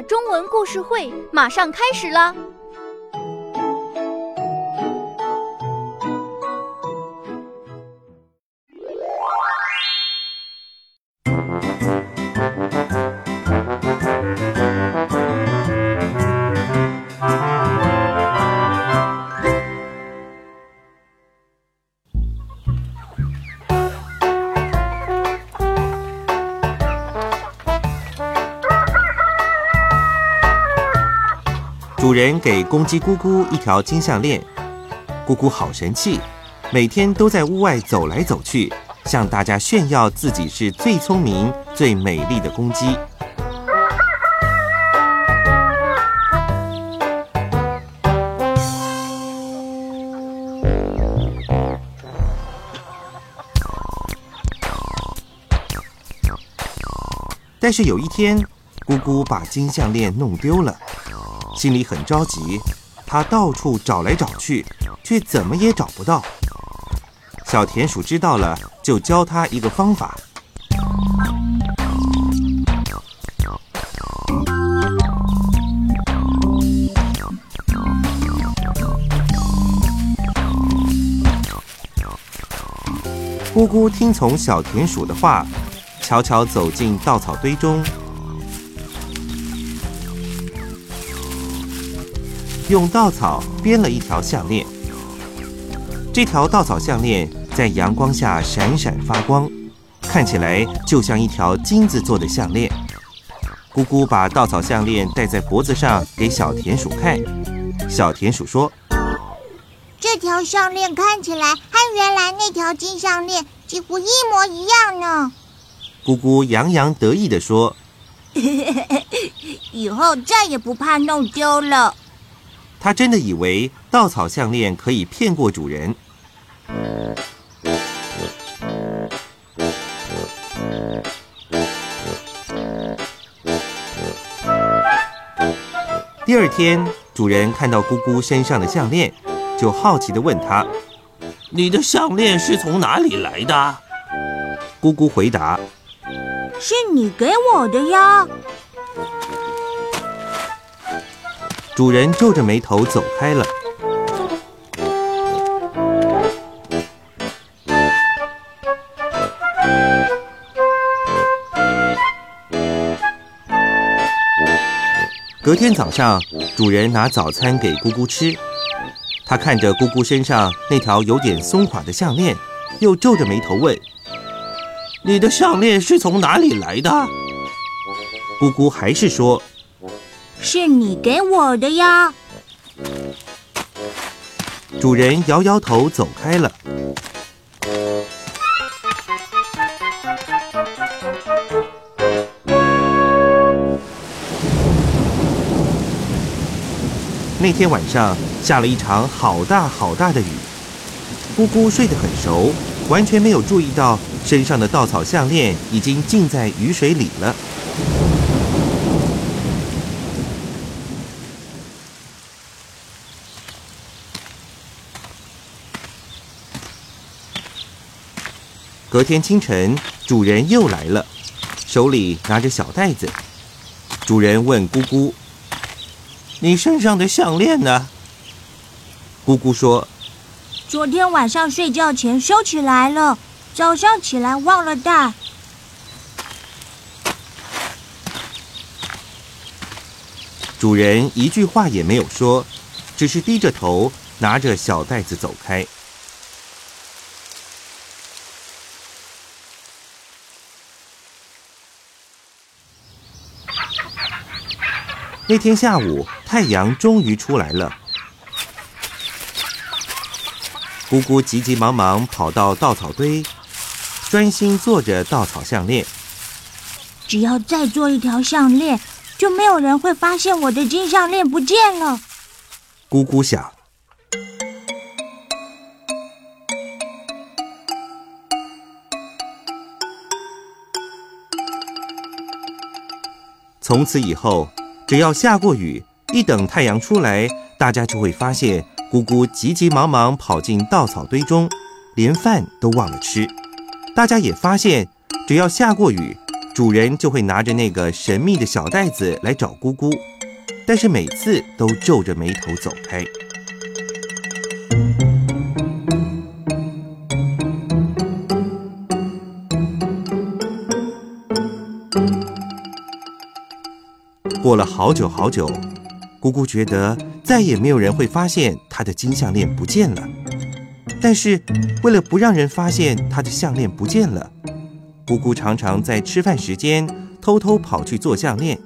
中文故事会马上开始了。主人给公鸡咕咕一条金项链，咕咕好神气，每天都在屋外走来走去，向大家炫耀自己是最聪明、最美丽的公鸡。但是有一天，咕咕把金项链弄丢了。心里很着急，他到处找来找去，却怎么也找不到。小田鼠知道了，就教他一个方法。咕咕听从小田鼠的话，悄悄走进稻草堆中。用稻草编了一条项链，这条稻草项链在阳光下闪闪发光，看起来就像一条金子做的项链。姑姑把稻草项链戴在脖子上给小田鼠看，小田鼠说：“这条项链看起来和原来那条金项链几乎一模一样呢。”姑姑洋洋得意地说：“以后再也不怕弄丢了。”他真的以为稻草项链可以骗过主人。第二天，主人看到姑姑身上的项链，就好奇的问他：“你的项链是从哪里来的？”姑姑回答：“是你给我的呀。”主人皱着眉头走开了。隔天早上，主人拿早餐给姑姑吃。他看着姑姑身上那条有点松垮的项链，又皱着眉头问：“你的项链是从哪里来的？”姑姑还是说。是你给我的呀！主人摇摇头走开了。那天晚上下了一场好大好大的雨，姑姑睡得很熟，完全没有注意到身上的稻草项链已经浸在雨水里了。隔天清晨，主人又来了，手里拿着小袋子。主人问姑姑：“你身上的项链呢？”姑姑说：“昨天晚上睡觉前收起来了，早上起来忘了带。”主人一句话也没有说，只是低着头拿着小袋子走开。那天下午，太阳终于出来了。姑姑急急忙忙跑到稻草堆，专心做着稻草项链。只要再做一条项链，就没有人会发现我的金项链不见了。姑姑想。从此以后。只要下过雨，一等太阳出来，大家就会发现姑姑急急忙忙跑进稻草堆中，连饭都忘了吃。大家也发现，只要下过雨，主人就会拿着那个神秘的小袋子来找姑姑，但是每次都皱着眉头走开。过了好久好久，姑姑觉得再也没有人会发现她的金项链不见了。但是，为了不让人发现她的项链不见了，姑姑常常在吃饭时间偷偷跑去做项链，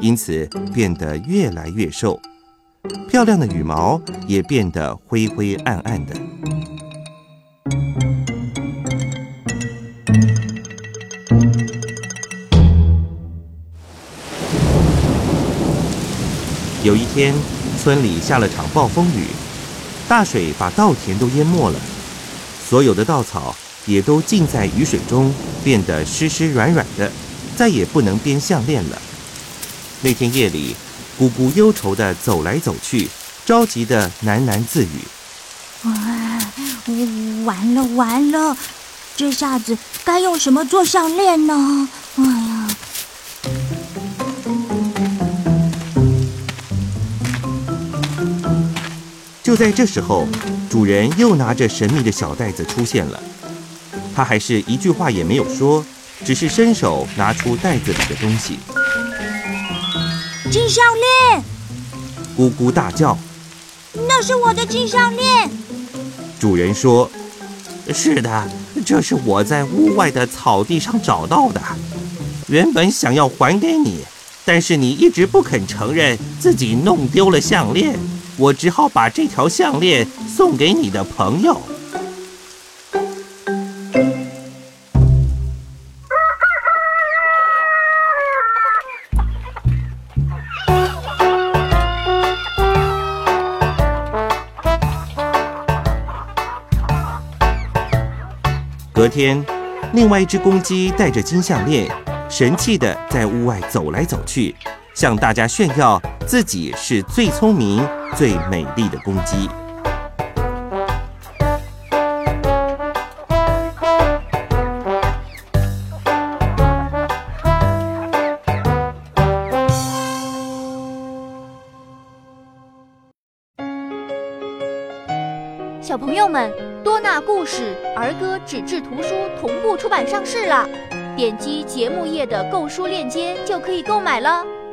因此变得越来越瘦，漂亮的羽毛也变得灰灰暗暗的。有一天，村里下了场暴风雨，大水把稻田都淹没了，所有的稻草也都浸在雨水中，变得湿湿软软的，再也不能编项链了。那天夜里，姑姑忧愁地走来走去，着急地喃喃自语：“啊，完了完了，这下子该用什么做项链呢？哎就在这时候，主人又拿着神秘的小袋子出现了。他还是一句话也没有说，只是伸手拿出袋子里的东西。金项链！咕咕大叫：“那是我的金项链！”主人说：“是的，这是我在屋外的草地上找到的。原本想要还给你，但是你一直不肯承认自己弄丢了项链。”我只好把这条项链送给你的朋友。隔天，另外一只公鸡带着金项链，神气的在屋外走来走去。向大家炫耀自己是最聪明、最美丽的公鸡。小朋友们，多纳故事儿歌纸质图书同步出版上市了，点击节目页的购书链接就可以购买了。